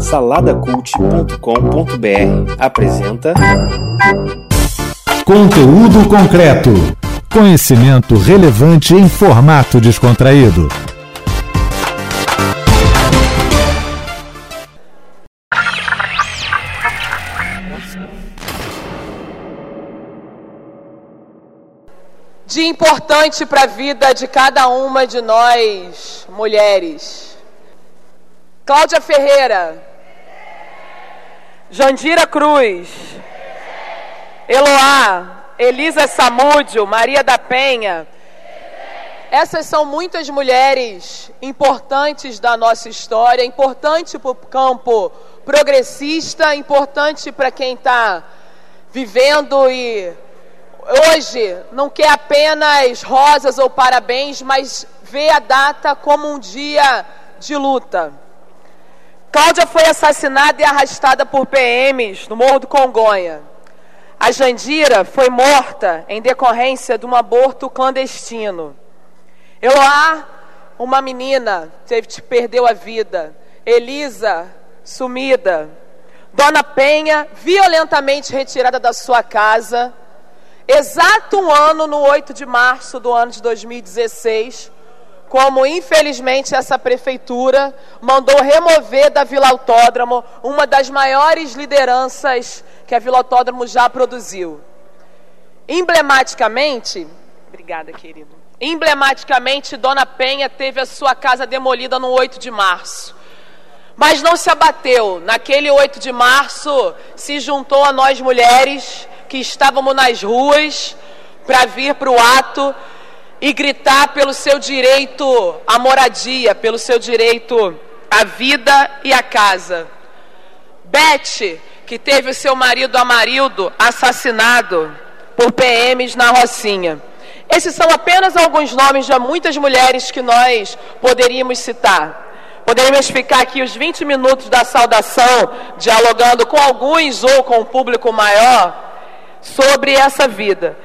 Saladacult.com.br apresenta Conteúdo concreto. Conhecimento relevante em formato descontraído. Dia importante para a vida de cada uma de nós, mulheres. Cláudia Ferreira. Jandira Cruz. Eloá. Elisa Samúdio. Maria da Penha. Essas são muitas mulheres importantes da nossa história, importante para o campo progressista, importante para quem está vivendo e hoje não quer apenas rosas ou parabéns, mas vê a data como um dia de luta. Cláudia foi assassinada e arrastada por PMs no Morro do Congonha. A Jandira foi morta em decorrência de um aborto clandestino. Eloá, uma menina, teve, perdeu a vida. Elisa, sumida. Dona Penha, violentamente retirada da sua casa. Exato um ano, no 8 de março do ano de 2016, como infelizmente essa prefeitura mandou remover da Vila Autódromo uma das maiores lideranças que a Vila Autódromo já produziu. Emblematicamente, obrigada, querido. Emblematicamente, Dona Penha teve a sua casa demolida no 8 de março. Mas não se abateu. Naquele 8 de março, se juntou a nós mulheres que estávamos nas ruas para vir para o ato e gritar pelo seu direito à moradia, pelo seu direito à vida e à casa. Beth, que teve o seu marido Amarildo assassinado por PMs na Rocinha. Esses são apenas alguns nomes de muitas mulheres que nós poderíamos citar. Poderíamos ficar aqui os 20 minutos da saudação, dialogando com alguns ou com o público maior sobre essa vida.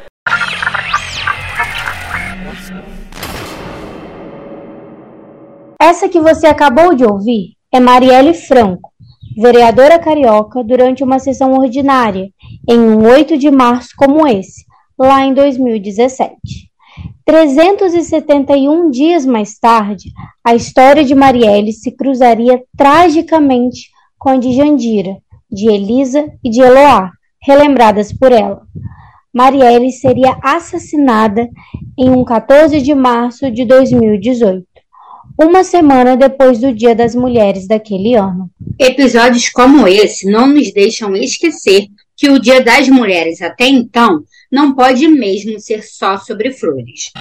Essa que você acabou de ouvir é Marielle Franco, vereadora carioca, durante uma sessão ordinária, em um 8 de março como esse, lá em 2017. 371 dias mais tarde, a história de Marielle se cruzaria tragicamente com a de Jandira, de Elisa e de Eloá, relembradas por ela. Marielle seria assassinada em um 14 de março de 2018 uma semana depois do Dia das Mulheres daquele ano. Episódios como esse não nos deixam esquecer que o Dia das Mulheres até então não pode mesmo ser só sobre flores.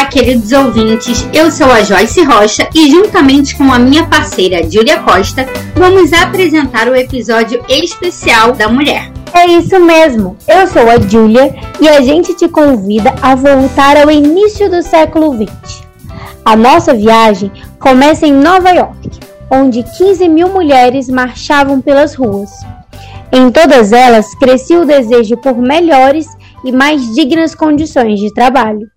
Olá, queridos ouvintes. Eu sou a Joyce Rocha e, juntamente com a minha parceira Júlia Costa, vamos apresentar o episódio especial da mulher. É isso mesmo. Eu sou a Júlia e a gente te convida a voltar ao início do século XX. A nossa viagem começa em Nova York, onde 15 mil mulheres marchavam pelas ruas. Em todas elas crescia o desejo por melhores e mais dignas condições de trabalho.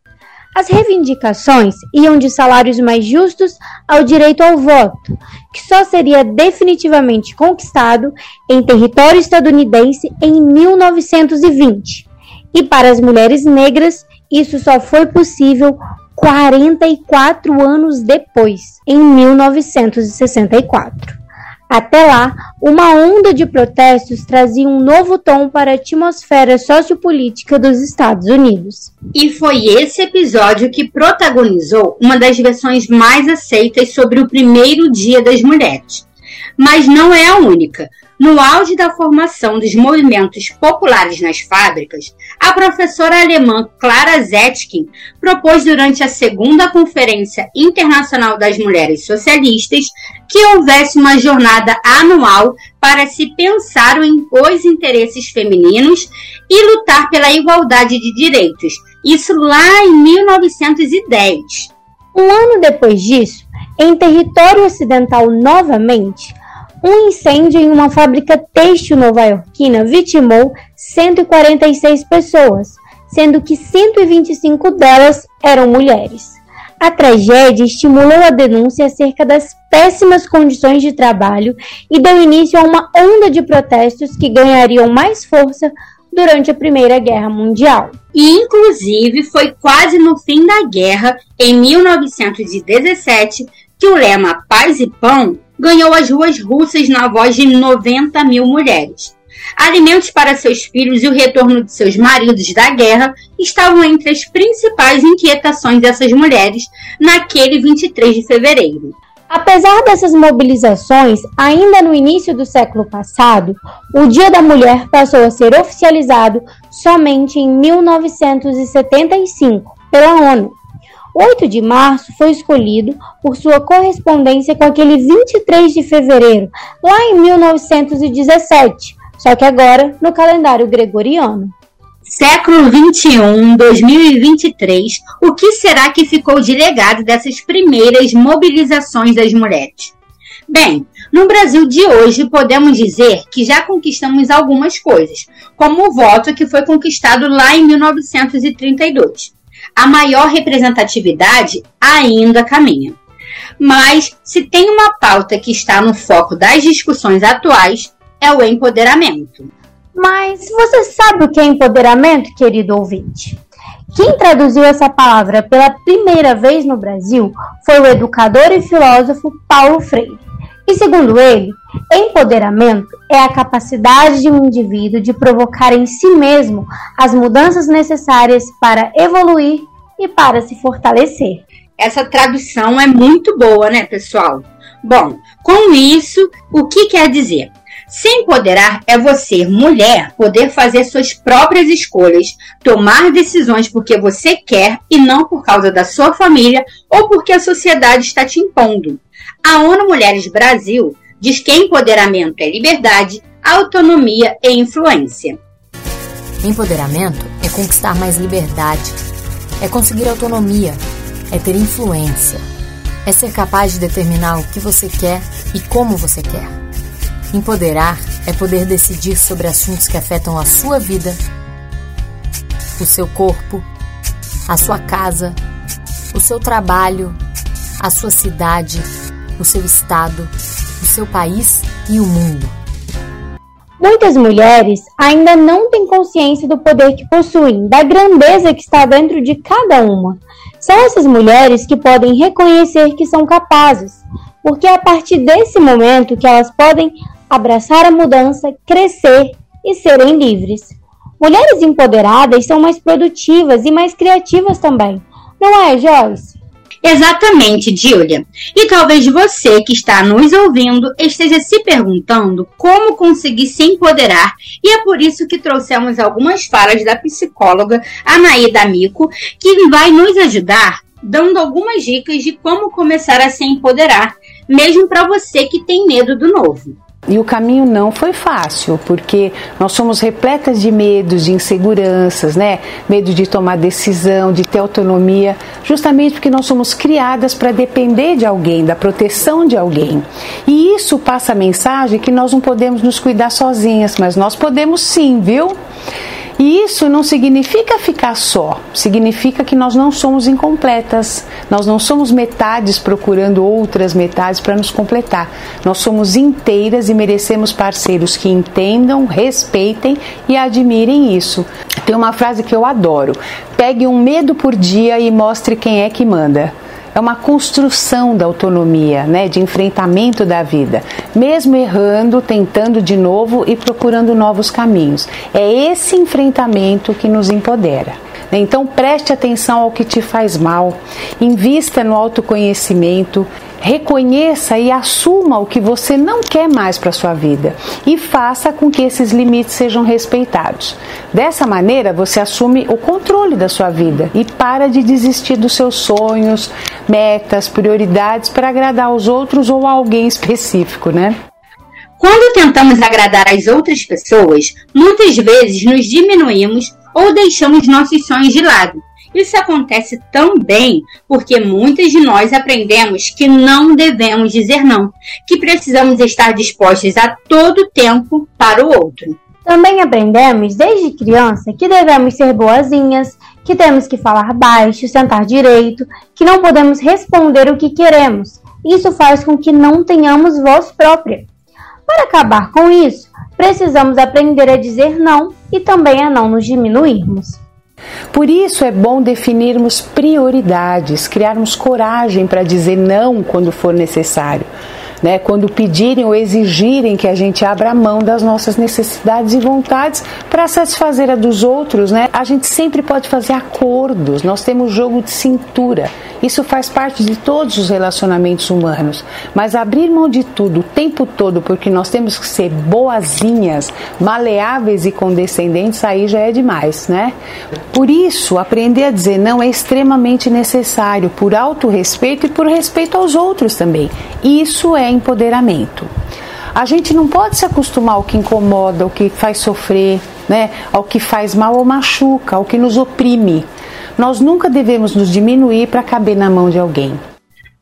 As reivindicações iam de salários mais justos ao direito ao voto, que só seria definitivamente conquistado em território estadunidense em 1920. E para as mulheres negras, isso só foi possível 44 anos depois, em 1964. Até lá, uma onda de protestos trazia um novo tom para a atmosfera sociopolítica dos Estados Unidos. E foi esse episódio que protagonizou uma das versões mais aceitas sobre o primeiro Dia das Mulheres. Mas não é a única. No auge da formação dos movimentos populares nas fábricas, a professora alemã Clara Zetkin propôs durante a segunda Conferência Internacional das Mulheres Socialistas que houvesse uma jornada anual para se pensar os interesses femininos e lutar pela igualdade de direitos. Isso lá em 1910. Um ano depois disso, em território ocidental novamente, um incêndio em uma fábrica têxtil nova-iorquina vitimou 146 pessoas, sendo que 125 delas eram mulheres. A tragédia estimulou a denúncia acerca das péssimas condições de trabalho e deu início a uma onda de protestos que ganhariam mais força durante a Primeira Guerra Mundial. E, inclusive, foi quase no fim da guerra, em 1917, que o lema Paz e Pão ganhou as ruas russas na voz de 90 mil mulheres. Alimentos para seus filhos e o retorno de seus maridos da guerra estavam entre as principais inquietações dessas mulheres naquele 23 de fevereiro. Apesar dessas mobilizações, ainda no início do século passado, o Dia da Mulher passou a ser oficializado somente em 1975 pela ONU. 8 de março foi escolhido por sua correspondência com aquele 23 de fevereiro, lá em 1917, só que agora no calendário gregoriano. Século 21, 2023, o que será que ficou de legado dessas primeiras mobilizações das mulheres? Bem, no Brasil de hoje podemos dizer que já conquistamos algumas coisas, como o voto que foi conquistado lá em 1932 a maior representatividade ainda caminha. Mas se tem uma pauta que está no foco das discussões atuais, é o empoderamento. Mas você sabe o que é empoderamento, querido ouvinte? Quem traduziu essa palavra pela primeira vez no Brasil foi o educador e filósofo Paulo Freire. E segundo ele, empoderamento é a capacidade de um indivíduo de provocar em si mesmo as mudanças necessárias para evoluir e para se fortalecer. Essa tradução é muito boa, né, pessoal? Bom, com isso, o que quer dizer? Se empoderar é você, mulher, poder fazer suas próprias escolhas, tomar decisões porque você quer e não por causa da sua família ou porque a sociedade está te impondo. A ONU Mulheres Brasil diz que empoderamento é liberdade, autonomia e influência. Empoderamento é conquistar mais liberdade, é conseguir autonomia, é ter influência, é ser capaz de determinar o que você quer e como você quer. Empoderar é poder decidir sobre assuntos que afetam a sua vida, o seu corpo, a sua casa, o seu trabalho, a sua cidade, o seu estado, o seu país e o mundo. Muitas mulheres ainda não têm consciência do poder que possuem, da grandeza que está dentro de cada uma. São essas mulheres que podem reconhecer que são capazes, porque é a partir desse momento que elas podem abraçar a mudança, crescer e serem livres. Mulheres empoderadas são mais produtivas e mais criativas também. Não é, Joyce? Exatamente, Julia. E talvez você que está nos ouvindo esteja se perguntando como conseguir se empoderar, e é por isso que trouxemos algumas falas da psicóloga Anaída Mico, que vai nos ajudar dando algumas dicas de como começar a se empoderar, mesmo para você que tem medo do novo. E o caminho não foi fácil, porque nós somos repletas de medos, de inseguranças, né? Medo de tomar decisão, de ter autonomia, justamente porque nós somos criadas para depender de alguém, da proteção de alguém. E isso passa a mensagem que nós não podemos nos cuidar sozinhas, mas nós podemos sim, viu? E isso não significa ficar só, significa que nós não somos incompletas, nós não somos metades procurando outras metades para nos completar. Nós somos inteiras e merecemos parceiros que entendam, respeitem e admirem isso. Tem uma frase que eu adoro: pegue um medo por dia e mostre quem é que manda é uma construção da autonomia, né, de enfrentamento da vida, mesmo errando, tentando de novo e procurando novos caminhos. É esse enfrentamento que nos empodera. Então preste atenção ao que te faz mal, invista no autoconhecimento, reconheça e assuma o que você não quer mais para sua vida e faça com que esses limites sejam respeitados. Dessa maneira, você assume o controle da sua vida e para de desistir dos seus sonhos, metas, prioridades para agradar aos outros ou a alguém específico, né? Quando tentamos agradar as outras pessoas, muitas vezes nos diminuímos ou deixamos nossos sonhos de lado. Isso acontece também porque muitas de nós aprendemos que não devemos dizer não, que precisamos estar dispostos a todo tempo para o outro. Também aprendemos desde criança que devemos ser boazinhas, que temos que falar baixo, sentar direito, que não podemos responder o que queremos. Isso faz com que não tenhamos voz própria. Para acabar com isso, precisamos aprender a dizer não e também a não nos diminuirmos. Por isso é bom definirmos prioridades, criarmos coragem para dizer não quando for necessário né? Quando pedirem ou exigirem que a gente abra mão das nossas necessidades e vontades para satisfazer a dos outros, né? A gente sempre pode fazer acordos. Nós temos jogo de cintura. Isso faz parte de todos os relacionamentos humanos. Mas abrir mão de tudo o tempo todo porque nós temos que ser boazinhas, maleáveis e condescendentes, aí já é demais, né? Por isso, aprender a dizer não é extremamente necessário por autorrespeito e por respeito aos outros também. Isso é empoderamento. A gente não pode se acostumar ao que incomoda, ao que faz sofrer, né? ao que faz mal ou machuca, ao que nos oprime. Nós nunca devemos nos diminuir para caber na mão de alguém.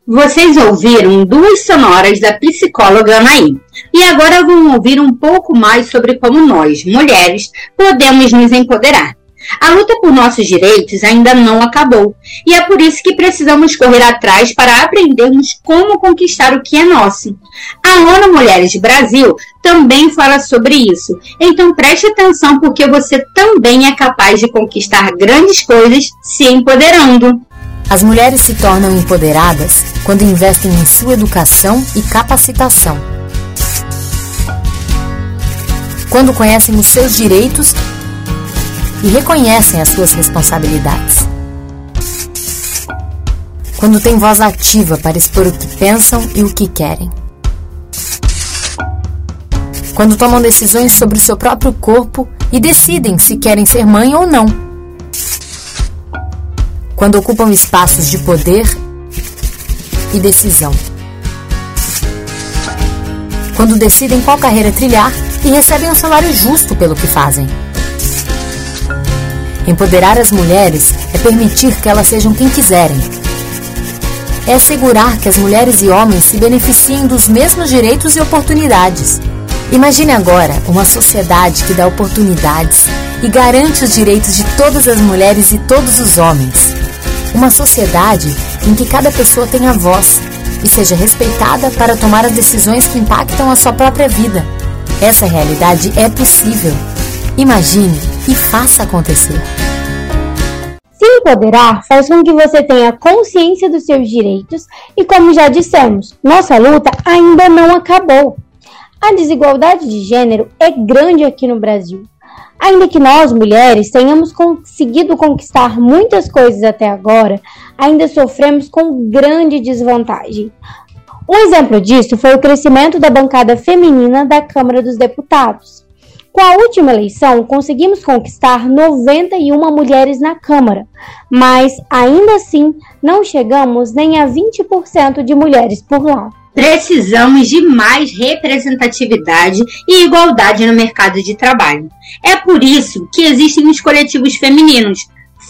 Vocês ouviram duas sonoras da psicóloga Anaí. E agora vão ouvir um pouco mais sobre como nós, mulheres, podemos nos empoderar. A luta por nossos direitos ainda não acabou, e é por isso que precisamos correr atrás para aprendermos como conquistar o que é nosso. A ONU Mulheres Brasil também fala sobre isso, então preste atenção porque você também é capaz de conquistar grandes coisas se empoderando. As mulheres se tornam empoderadas quando investem em sua educação e capacitação. Quando conhecem os seus direitos e reconhecem as suas responsabilidades. Quando têm voz ativa para expor o que pensam e o que querem. Quando tomam decisões sobre o seu próprio corpo e decidem se querem ser mãe ou não. Quando ocupam espaços de poder e decisão. Quando decidem qual carreira trilhar e recebem um salário justo pelo que fazem. Empoderar as mulheres é permitir que elas sejam quem quiserem. É assegurar que as mulheres e homens se beneficiem dos mesmos direitos e oportunidades. Imagine agora uma sociedade que dá oportunidades e garante os direitos de todas as mulheres e todos os homens. Uma sociedade em que cada pessoa tenha voz e seja respeitada para tomar as decisões que impactam a sua própria vida. Essa realidade é possível. Imagine e faça acontecer. Se empoderar faz com que você tenha consciência dos seus direitos e, como já dissemos, nossa luta ainda não acabou. A desigualdade de gênero é grande aqui no Brasil. Ainda que nós, mulheres, tenhamos conseguido conquistar muitas coisas até agora, ainda sofremos com grande desvantagem. Um exemplo disso foi o crescimento da bancada feminina da Câmara dos Deputados. Com a última eleição, conseguimos conquistar 91 mulheres na Câmara, mas ainda assim não chegamos nem a 20% de mulheres por lá. Precisamos de mais representatividade e igualdade no mercado de trabalho. É por isso que existem os coletivos femininos,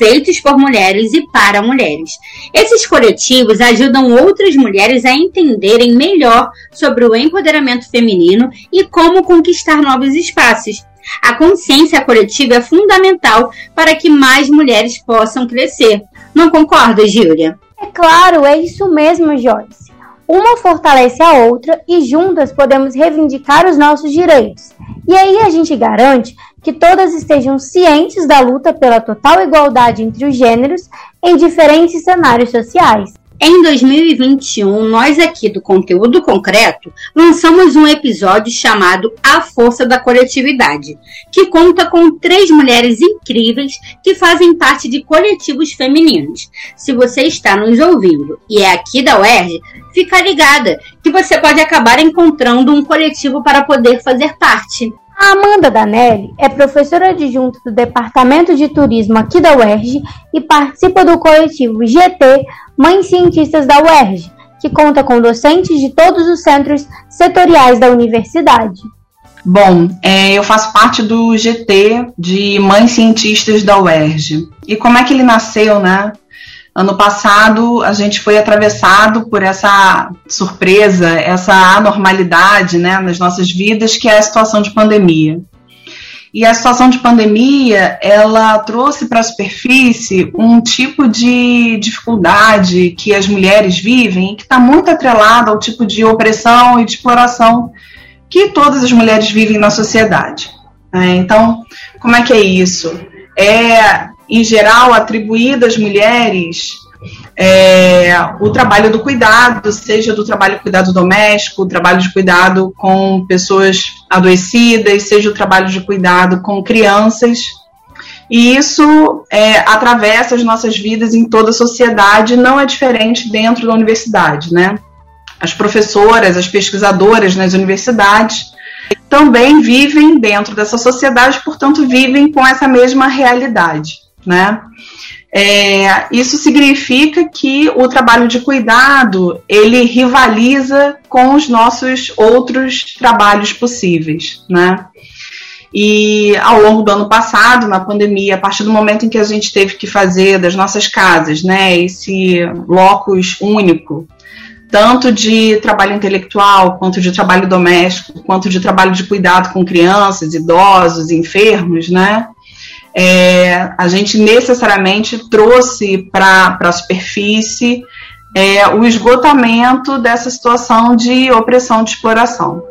feitos por mulheres e para mulheres. Esses coletivos ajudam outras mulheres a entenderem melhor sobre o empoderamento feminino e como conquistar novos espaços. A consciência coletiva é fundamental para que mais mulheres possam crescer. Não concorda, Júlia? É claro, é isso mesmo, Joyce. Uma fortalece a outra e juntas podemos reivindicar os nossos direitos. E aí a gente garante que todas estejam cientes da luta pela total igualdade entre os gêneros em diferentes cenários sociais. Em 2021, nós aqui do Conteúdo Concreto lançamos um episódio chamado A Força da Coletividade, que conta com três mulheres incríveis que fazem parte de coletivos femininos. Se você está nos ouvindo e é aqui da UERJ, fica ligada que você pode acabar encontrando um coletivo para poder fazer parte. A Amanda Danelli é professora adjunta do Departamento de Turismo aqui da UERJ e participa do coletivo GT Mães Cientistas da UERJ, que conta com docentes de todos os centros setoriais da universidade. Bom, é, eu faço parte do GT de Mães Cientistas da UERJ. E como é que ele nasceu, né? Ano passado, a gente foi atravessado por essa surpresa, essa anormalidade né, nas nossas vidas, que é a situação de pandemia. E a situação de pandemia, ela trouxe para a superfície um tipo de dificuldade que as mulheres vivem, que está muito atrelada ao tipo de opressão e de exploração que todas as mulheres vivem na sociedade. Né? Então, como é que é isso? É em geral, atribuído às mulheres é, o trabalho do cuidado, seja do trabalho de cuidado doméstico, o trabalho de cuidado com pessoas adoecidas, seja o trabalho de cuidado com crianças. E isso é, atravessa as nossas vidas em toda a sociedade, não é diferente dentro da universidade, né? As professoras, as pesquisadoras nas universidades também vivem dentro dessa sociedade, portanto, vivem com essa mesma realidade né? É, isso significa que o trabalho de cuidado ele rivaliza com os nossos outros trabalhos possíveis, né? E ao longo do ano passado, na pandemia, a partir do momento em que a gente teve que fazer das nossas casas, né, esse locus único, tanto de trabalho intelectual, quanto de trabalho doméstico, quanto de trabalho de cuidado com crianças, idosos, enfermos, né? É, a gente necessariamente trouxe para a superfície é, o esgotamento dessa situação de opressão de exploração.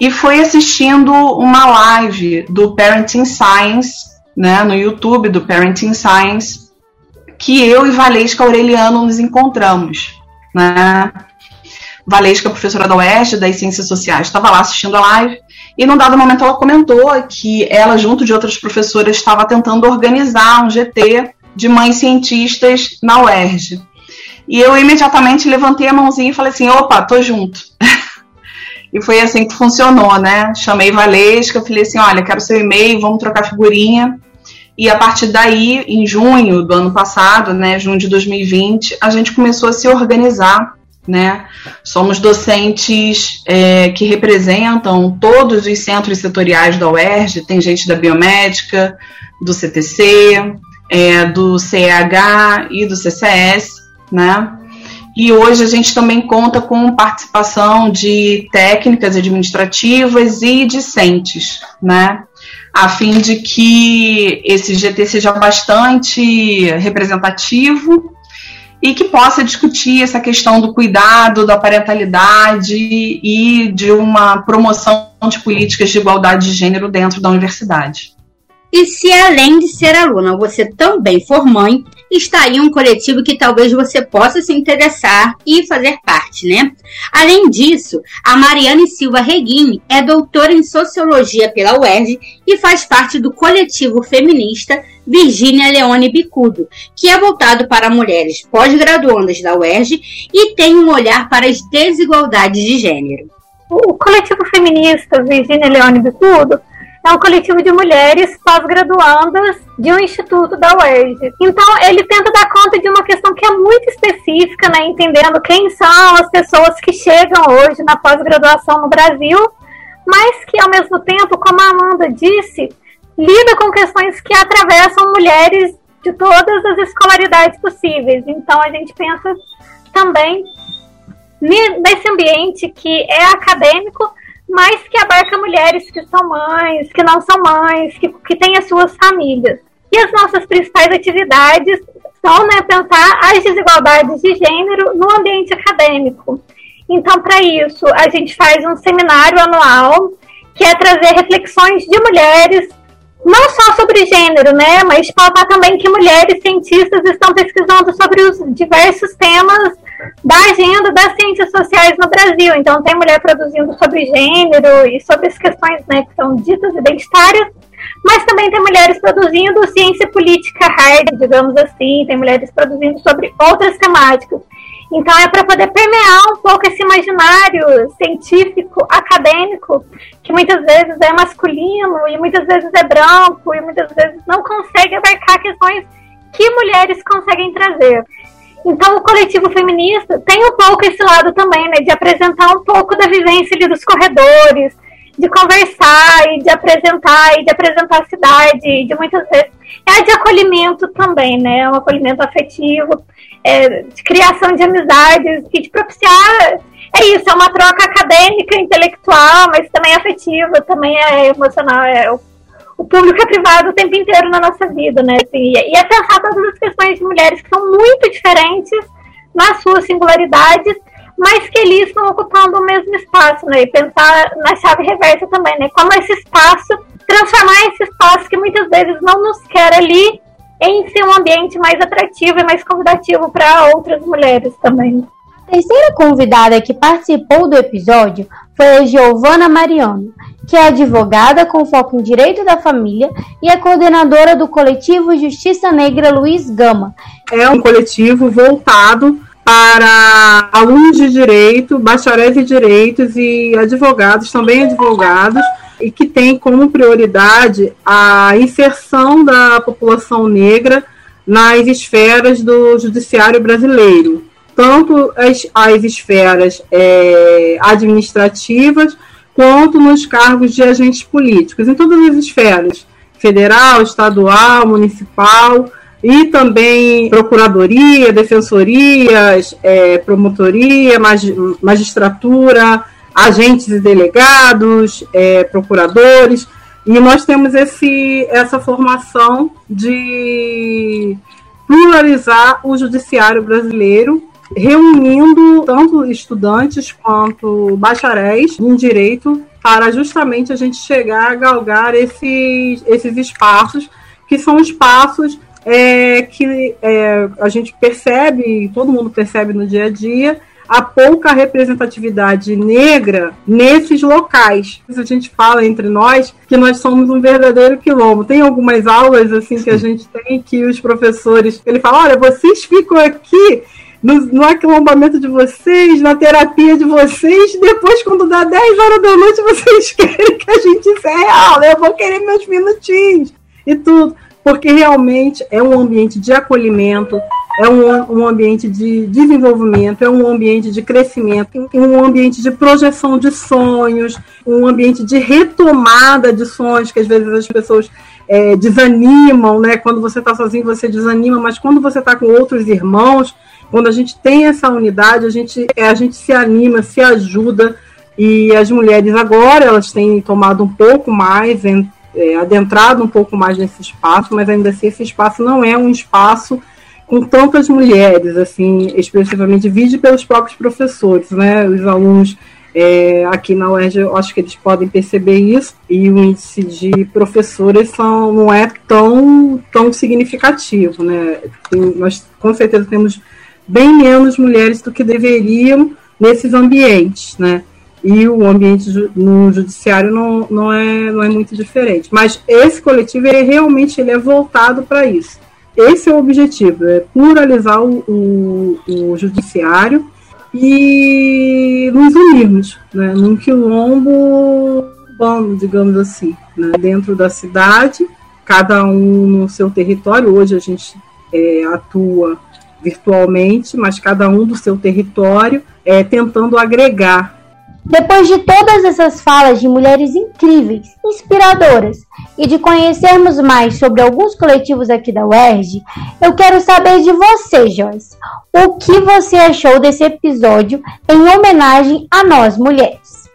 E foi assistindo uma live do Parenting Science, né, no YouTube do Parenting Science, que eu e Valesca Aureliano nos encontramos. Né? Valesca, professora da Oeste das Ciências Sociais, estava lá assistindo a live e num dado momento ela comentou que ela, junto de outras professoras, estava tentando organizar um GT de mães cientistas na UERJ. E eu imediatamente levantei a mãozinha e falei assim: opa, tô junto. e foi assim que funcionou, né? Chamei Valesca, falei assim: olha, quero seu e-mail, vamos trocar figurinha. E a partir daí, em junho do ano passado, né, junho de 2020, a gente começou a se organizar né? Somos docentes é, que representam todos os centros setoriais da UERJ, tem gente da biomédica, do CTC, é, do CEH e do CCS, né? E hoje a gente também conta com participação de técnicas administrativas e discentes, né? A fim de que esse GT seja bastante representativo e que possa discutir essa questão do cuidado, da parentalidade e de uma promoção de políticas de igualdade de gênero dentro da universidade. E se além de ser aluna você também for mãe, está aí um coletivo que talvez você possa se interessar e fazer parte, né? Além disso, a Mariane Silva Reguini é doutora em Sociologia pela UERJ e faz parte do coletivo feminista Virgínia Leone Bicudo, que é voltado para mulheres pós-graduandas da UERJ e tem um olhar para as desigualdades de gênero. O coletivo feminista Virgínia Leone Bicudo é um coletivo de mulheres pós-graduandas de um instituto da UERJ. Então, ele tenta dar conta de uma questão que é muito específica, né, entendendo quem são as pessoas que chegam hoje na pós-graduação no Brasil, mas que, ao mesmo tempo, como a Amanda disse, lida com questões que atravessam mulheres de todas as escolaridades possíveis. Então, a gente pensa também nesse ambiente que é acadêmico, mas que abarca mulheres que são mães, que não são mães, que, que têm as suas famílias. E as nossas principais atividades são né, pensar as desigualdades de gênero no ambiente acadêmico. Então, para isso, a gente faz um seminário anual que é trazer reflexões de mulheres, não só sobre gênero, né, mas pautar também que mulheres cientistas estão pesquisando sobre os diversos temas da agenda das ciências sociais no Brasil. Então, tem mulher produzindo sobre gênero e sobre as questões né, que são ditas identitárias, mas também tem mulheres produzindo ciência política hard, digamos assim, tem mulheres produzindo sobre outras temáticas. Então, é para poder permear um pouco esse imaginário científico, acadêmico, que muitas vezes é masculino e muitas vezes é branco e muitas vezes não consegue abarcar questões que mulheres conseguem trazer. Então, o coletivo feminista tem um pouco esse lado também, né, de apresentar um pouco da vivência ali dos corredores, de conversar e de apresentar e de apresentar a cidade, de muitas vezes. É de acolhimento também, né, um acolhimento afetivo, é, de criação de amizades e de propiciar é isso, é uma troca acadêmica, intelectual, mas também afetiva, também é emocional, é o o público é privado o tempo inteiro na nossa vida, né? Assim, e é pensar todas as questões de mulheres que são muito diferentes nas suas singularidades, mas que ali estão ocupando o mesmo espaço, né? E pensar na chave reversa também, né? Como esse espaço, transformar esse espaço que muitas vezes não nos quer ali em ser um ambiente mais atrativo e mais convidativo para outras mulheres também. A terceira convidada que participou do episódio foi a Giovana Mariano, que é advogada com foco em direito da família e é coordenadora do coletivo Justiça Negra Luiz Gama. É um coletivo voltado para alunos de direito, bacharéis de direitos e advogados, também advogados, e que tem como prioridade a inserção da população negra nas esferas do judiciário brasileiro tanto as, as esferas é, administrativas quanto nos cargos de agentes políticos, em todas as esferas, federal, estadual, municipal, e também procuradoria, defensorias, é, promotoria, magistratura, agentes e delegados, é, procuradores, e nós temos esse, essa formação de pluralizar o judiciário brasileiro reunindo tanto estudantes quanto bacharéis em direito para justamente a gente chegar a galgar esses, esses espaços, que são espaços é, que é, a gente percebe, todo mundo percebe no dia a dia, a pouca representatividade negra nesses locais. A gente fala entre nós que nós somos um verdadeiro quilombo. Tem algumas aulas assim que a gente tem que os professores, ele fala, olha, vocês ficam aqui no, no aquilombamento de vocês, na terapia de vocês, depois, quando dá 10 horas da noite, vocês querem que a gente encerre a aula. Eu vou querer meus minutinhos e tudo. Porque realmente é um ambiente de acolhimento, é um, um ambiente de desenvolvimento, é um ambiente de crescimento, um ambiente de projeção de sonhos, um ambiente de retomada de sonhos, que às vezes as pessoas é, desanimam, né? Quando você está sozinho, você desanima, mas quando você está com outros irmãos, quando a gente tem essa unidade, a gente, é, a gente se anima, se ajuda. E as mulheres agora, elas têm tomado um pouco mais, é, adentrado um pouco mais nesse espaço, mas ainda assim esse espaço não é um espaço com tantas mulheres, assim, expressivamente, vide pelos próprios professores, né? Os alunos é, aqui na UERJ, eu acho que eles podem perceber isso, e o índice de professores são, não é tão, tão significativo, né? Tem, nós com certeza temos bem menos mulheres do que deveriam nesses ambientes, né? E o ambiente no judiciário não, não, é, não é muito diferente. Mas esse coletivo, ele realmente ele é voltado para isso. Esse é o objetivo, é pluralizar o, o, o judiciário e nos unirmos, né, num quilombo urbano, digamos assim, né, dentro da cidade, cada um no seu território. Hoje a gente é, atua virtualmente, mas cada um do seu território, é, tentando agregar. Depois de todas essas falas de mulheres incríveis, inspiradoras, e de conhecermos mais sobre alguns coletivos aqui da UERJ, eu quero saber de você, Joyce. O que você achou desse episódio em homenagem a nós mulheres?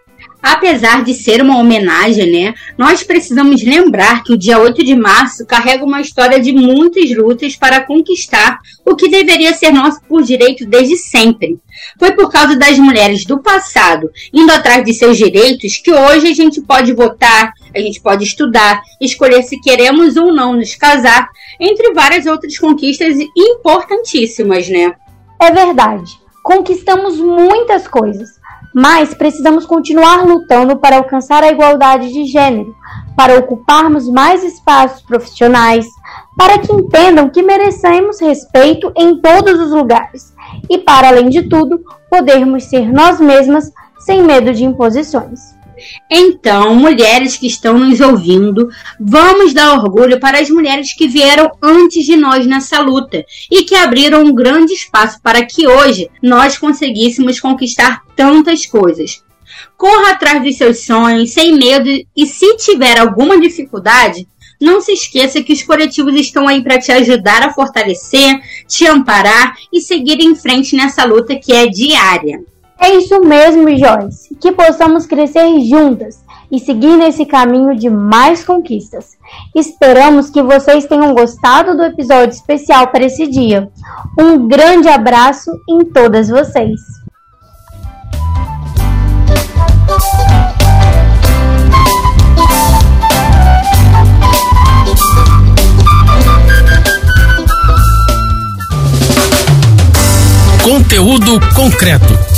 Apesar de ser uma homenagem, né, nós precisamos lembrar que o dia 8 de março carrega uma história de muitas lutas para conquistar o que deveria ser nosso por direito desde sempre. Foi por causa das mulheres do passado indo atrás de seus direitos que hoje a gente pode votar, a gente pode estudar, escolher se queremos ou não nos casar, entre várias outras conquistas importantíssimas, né? É verdade. Conquistamos muitas coisas mas precisamos continuar lutando para alcançar a igualdade de gênero, para ocuparmos mais espaços profissionais, para que entendam que merecemos respeito em todos os lugares e, para além de tudo, podermos ser nós mesmas sem medo de imposições. Então, mulheres que estão nos ouvindo, vamos dar orgulho para as mulheres que vieram antes de nós nessa luta e que abriram um grande espaço para que hoje nós conseguíssemos conquistar tantas coisas. Corra atrás dos seus sonhos sem medo e se tiver alguma dificuldade, não se esqueça que os coletivos estão aí para te ajudar a fortalecer, te amparar e seguir em frente nessa luta que é diária. É isso mesmo, Joyce. Que possamos crescer juntas e seguir nesse caminho de mais conquistas. Esperamos que vocês tenham gostado do episódio especial para esse dia. Um grande abraço em todas vocês. Conteúdo concreto